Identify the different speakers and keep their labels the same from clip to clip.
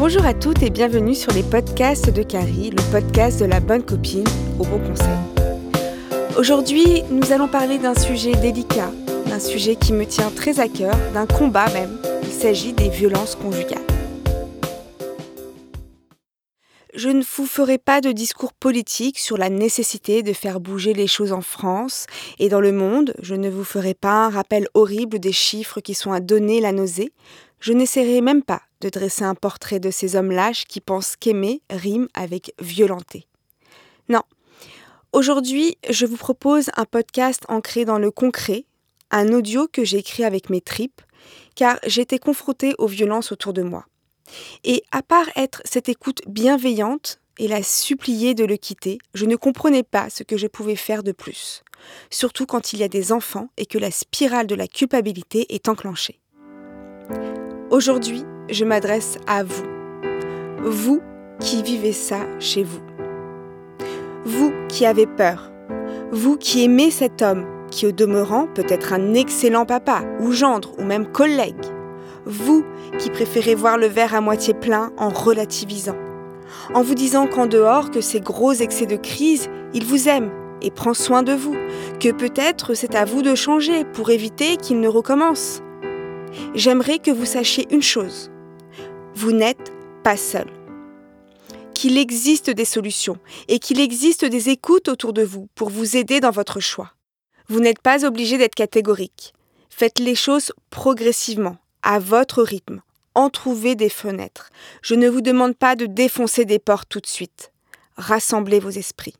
Speaker 1: Bonjour à toutes et bienvenue sur les podcasts de Carrie, le podcast de la bonne copine au bon conseil. Aujourd'hui, nous allons parler d'un sujet délicat, d'un sujet qui me tient très à cœur, d'un combat même. Il s'agit des violences conjugales. Je ne vous ferai pas de discours politique sur la nécessité de faire bouger les choses en France et dans le monde. Je ne vous ferai pas un rappel horrible des chiffres qui sont à donner la nausée. Je n'essaierai même pas de dresser un portrait de ces hommes lâches qui pensent qu'aimer rime avec violenter. Non. Aujourd'hui, je vous propose un podcast ancré dans le concret, un audio que j'ai écrit avec mes tripes, car j'étais confrontée aux violences autour de moi. Et à part être cette écoute bienveillante et la supplier de le quitter, je ne comprenais pas ce que je pouvais faire de plus, surtout quand il y a des enfants et que la spirale de la culpabilité est enclenchée. Aujourd'hui, je m'adresse à vous, vous qui vivez ça chez vous, vous qui avez peur, vous qui aimez cet homme qui au demeurant peut être un excellent papa ou gendre ou même collègue, vous qui préférez voir le verre à moitié plein en relativisant, en vous disant qu'en dehors que ces gros excès de crise, il vous aime et prend soin de vous, que peut-être c'est à vous de changer pour éviter qu'il ne recommence. J'aimerais que vous sachiez une chose, vous n'êtes pas seul. Qu'il existe des solutions et qu'il existe des écoutes autour de vous pour vous aider dans votre choix. Vous n'êtes pas obligé d'être catégorique. Faites les choses progressivement, à votre rythme. En trouvez des fenêtres. Je ne vous demande pas de défoncer des portes tout de suite. Rassemblez vos esprits.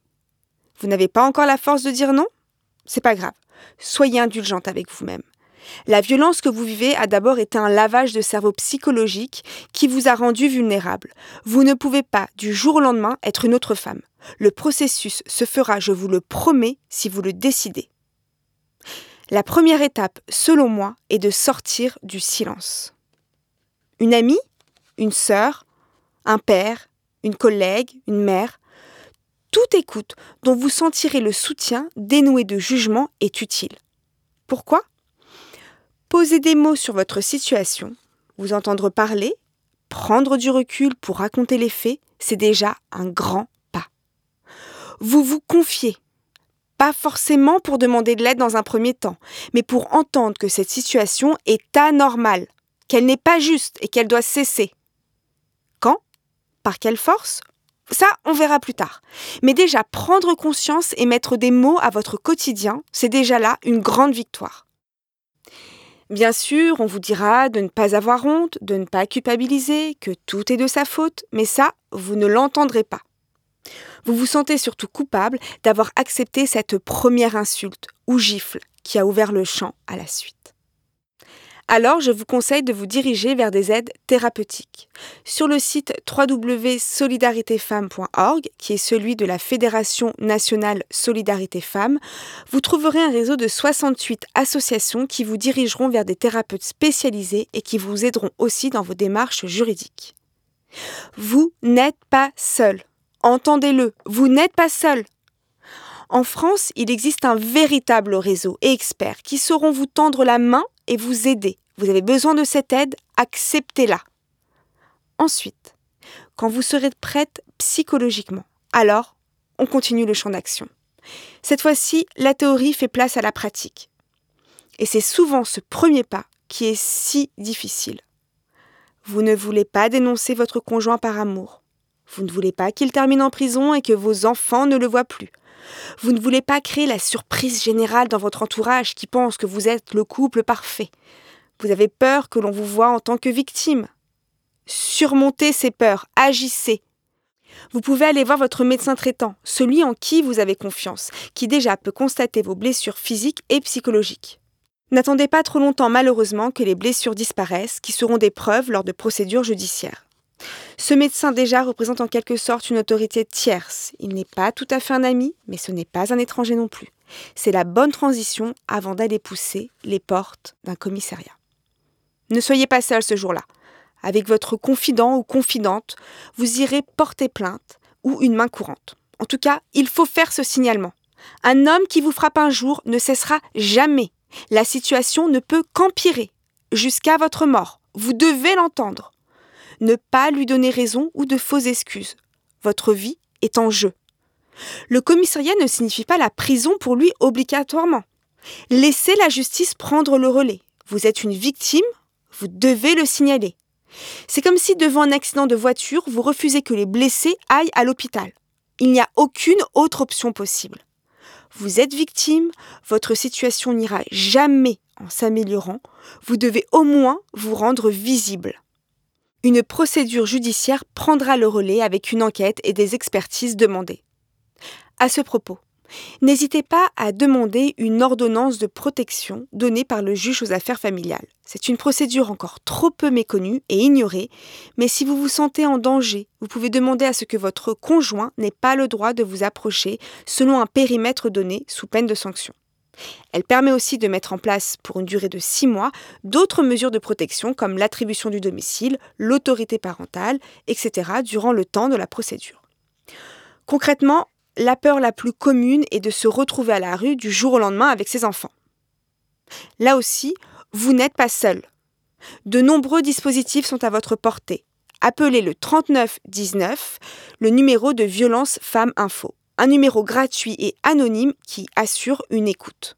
Speaker 1: Vous n'avez pas encore la force de dire non? C'est pas grave. Soyez indulgente avec vous-même. La violence que vous vivez a d'abord été un lavage de cerveau psychologique qui vous a rendu vulnérable. Vous ne pouvez pas, du jour au lendemain, être une autre femme. Le processus se fera, je vous le promets, si vous le décidez. La première étape, selon moi, est de sortir du silence. Une amie, une sœur, un père, une collègue, une mère, toute écoute dont vous sentirez le soutien dénoué de jugement est utile. Pourquoi? Poser des mots sur votre situation, vous entendre parler, prendre du recul pour raconter les faits, c'est déjà un grand pas. Vous vous confiez, pas forcément pour demander de l'aide dans un premier temps, mais pour entendre que cette situation est anormale, qu'elle n'est pas juste et qu'elle doit cesser. Quand? Par quelle force? Ça, on verra plus tard. Mais déjà, prendre conscience et mettre des mots à votre quotidien, c'est déjà là une grande victoire. Bien sûr, on vous dira de ne pas avoir honte, de ne pas culpabiliser, que tout est de sa faute, mais ça, vous ne l'entendrez pas. Vous vous sentez surtout coupable d'avoir accepté cette première insulte ou gifle qui a ouvert le champ à la suite alors je vous conseille de vous diriger vers des aides thérapeutiques. Sur le site www.solidaritéfemmes.org, qui est celui de la Fédération nationale Solidarité Femmes, vous trouverez un réseau de 68 associations qui vous dirigeront vers des thérapeutes spécialisés et qui vous aideront aussi dans vos démarches juridiques. Vous n'êtes pas seul. Entendez-le, vous n'êtes pas seul. En France, il existe un véritable réseau et experts qui sauront vous tendre la main et vous aider. Vous avez besoin de cette aide, acceptez-la. Ensuite, quand vous serez prête psychologiquement, alors on continue le champ d'action. Cette fois-ci, la théorie fait place à la pratique. Et c'est souvent ce premier pas qui est si difficile. Vous ne voulez pas dénoncer votre conjoint par amour. Vous ne voulez pas qu'il termine en prison et que vos enfants ne le voient plus. Vous ne voulez pas créer la surprise générale dans votre entourage qui pense que vous êtes le couple parfait. Vous avez peur que l'on vous voie en tant que victime. Surmontez ces peurs, agissez. Vous pouvez aller voir votre médecin traitant, celui en qui vous avez confiance, qui déjà peut constater vos blessures physiques et psychologiques. N'attendez pas trop longtemps malheureusement que les blessures disparaissent, qui seront des preuves lors de procédures judiciaires. Ce médecin déjà représente en quelque sorte une autorité tierce. Il n'est pas tout à fait un ami, mais ce n'est pas un étranger non plus. C'est la bonne transition avant d'aller pousser les portes d'un commissariat. Ne soyez pas seul ce jour-là. Avec votre confident ou confidente, vous irez porter plainte ou une main courante. En tout cas, il faut faire ce signalement. Un homme qui vous frappe un jour ne cessera jamais. La situation ne peut qu'empirer jusqu'à votre mort. Vous devez l'entendre. Ne pas lui donner raison ou de fausses excuses. Votre vie est en jeu. Le commissariat ne signifie pas la prison pour lui obligatoirement. Laissez la justice prendre le relais. Vous êtes une victime, vous devez le signaler. C'est comme si devant un accident de voiture, vous refusez que les blessés aillent à l'hôpital. Il n'y a aucune autre option possible. Vous êtes victime, votre situation n'ira jamais en s'améliorant, vous devez au moins vous rendre visible. Une procédure judiciaire prendra le relais avec une enquête et des expertises demandées. À ce propos, N'hésitez pas à demander une ordonnance de protection donnée par le juge aux affaires familiales. C'est une procédure encore trop peu méconnue et ignorée, mais si vous vous sentez en danger, vous pouvez demander à ce que votre conjoint n'ait pas le droit de vous approcher selon un périmètre donné sous peine de sanction. Elle permet aussi de mettre en place, pour une durée de six mois, d'autres mesures de protection comme l'attribution du domicile, l'autorité parentale, etc., durant le temps de la procédure. Concrètement, la peur la plus commune est de se retrouver à la rue du jour au lendemain avec ses enfants. Là aussi, vous n'êtes pas seul. De nombreux dispositifs sont à votre portée. Appelez le 3919, le numéro de Violence Femmes Info, un numéro gratuit et anonyme qui assure une écoute.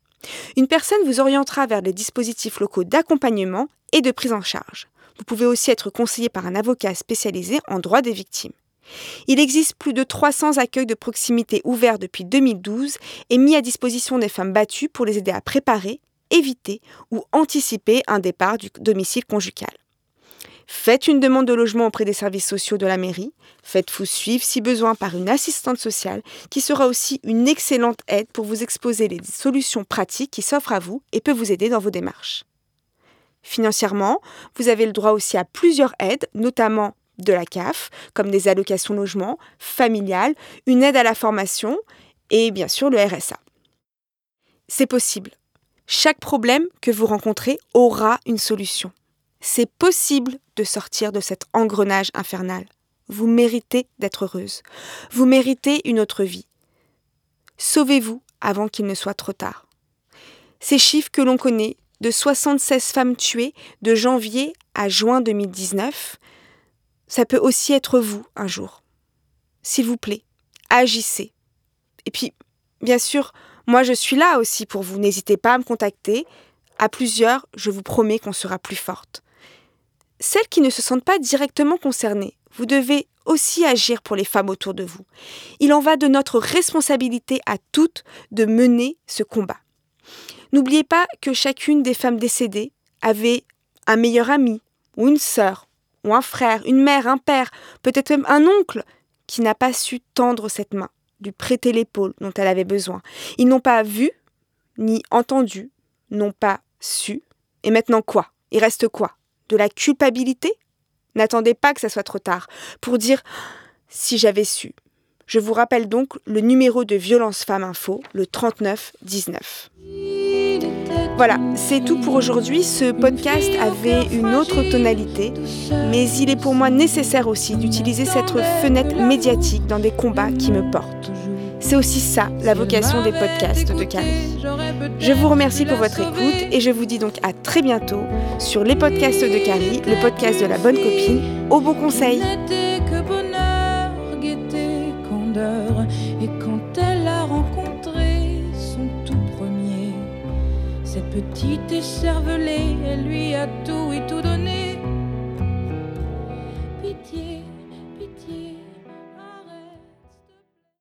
Speaker 1: Une personne vous orientera vers des dispositifs locaux d'accompagnement et de prise en charge. Vous pouvez aussi être conseillé par un avocat spécialisé en droit des victimes. Il existe plus de 300 accueils de proximité ouverts depuis 2012 et mis à disposition des femmes battues pour les aider à préparer, éviter ou anticiper un départ du domicile conjugal. Faites une demande de logement auprès des services sociaux de la mairie. Faites-vous suivre si besoin par une assistante sociale qui sera aussi une excellente aide pour vous exposer les solutions pratiques qui s'offrent à vous et peut vous aider dans vos démarches. Financièrement, vous avez le droit aussi à plusieurs aides, notamment de la CAF, comme des allocations logement, familiales, une aide à la formation et bien sûr le RSA. C'est possible. Chaque problème que vous rencontrez aura une solution. C'est possible de sortir de cet engrenage infernal. Vous méritez d'être heureuse. Vous méritez une autre vie. Sauvez-vous avant qu'il ne soit trop tard. Ces chiffres que l'on connaît, de 76 femmes tuées de janvier à juin 2019, ça peut aussi être vous un jour. S'il vous plaît, agissez. Et puis, bien sûr, moi je suis là aussi pour vous. N'hésitez pas à me contacter. À plusieurs, je vous promets qu'on sera plus forte. Celles qui ne se sentent pas directement concernées, vous devez aussi agir pour les femmes autour de vous. Il en va de notre responsabilité à toutes de mener ce combat. N'oubliez pas que chacune des femmes décédées avait un meilleur ami ou une sœur ou un frère, une mère, un père, peut-être même un oncle, qui n'a pas su tendre cette main, lui prêter l'épaule dont elle avait besoin. Ils n'ont pas vu, ni entendu, n'ont pas su. Et maintenant quoi? Il reste quoi? De la culpabilité? N'attendez pas que ça soit trop tard pour dire si j'avais su. Je vous rappelle donc le numéro de Violence Femmes Info, le 3919. Voilà, c'est tout pour aujourd'hui. Ce podcast avait une autre tonalité, mais il est pour moi nécessaire aussi d'utiliser cette fenêtre médiatique dans des combats qui me portent. C'est aussi ça la vocation des podcasts de Carrie. Je vous remercie pour votre écoute et je vous dis donc à très bientôt sur les podcasts de Carrie, le podcast de la bonne copine, au bon conseil.
Speaker 2: petite écervelée, elle lui a tout et tout donné.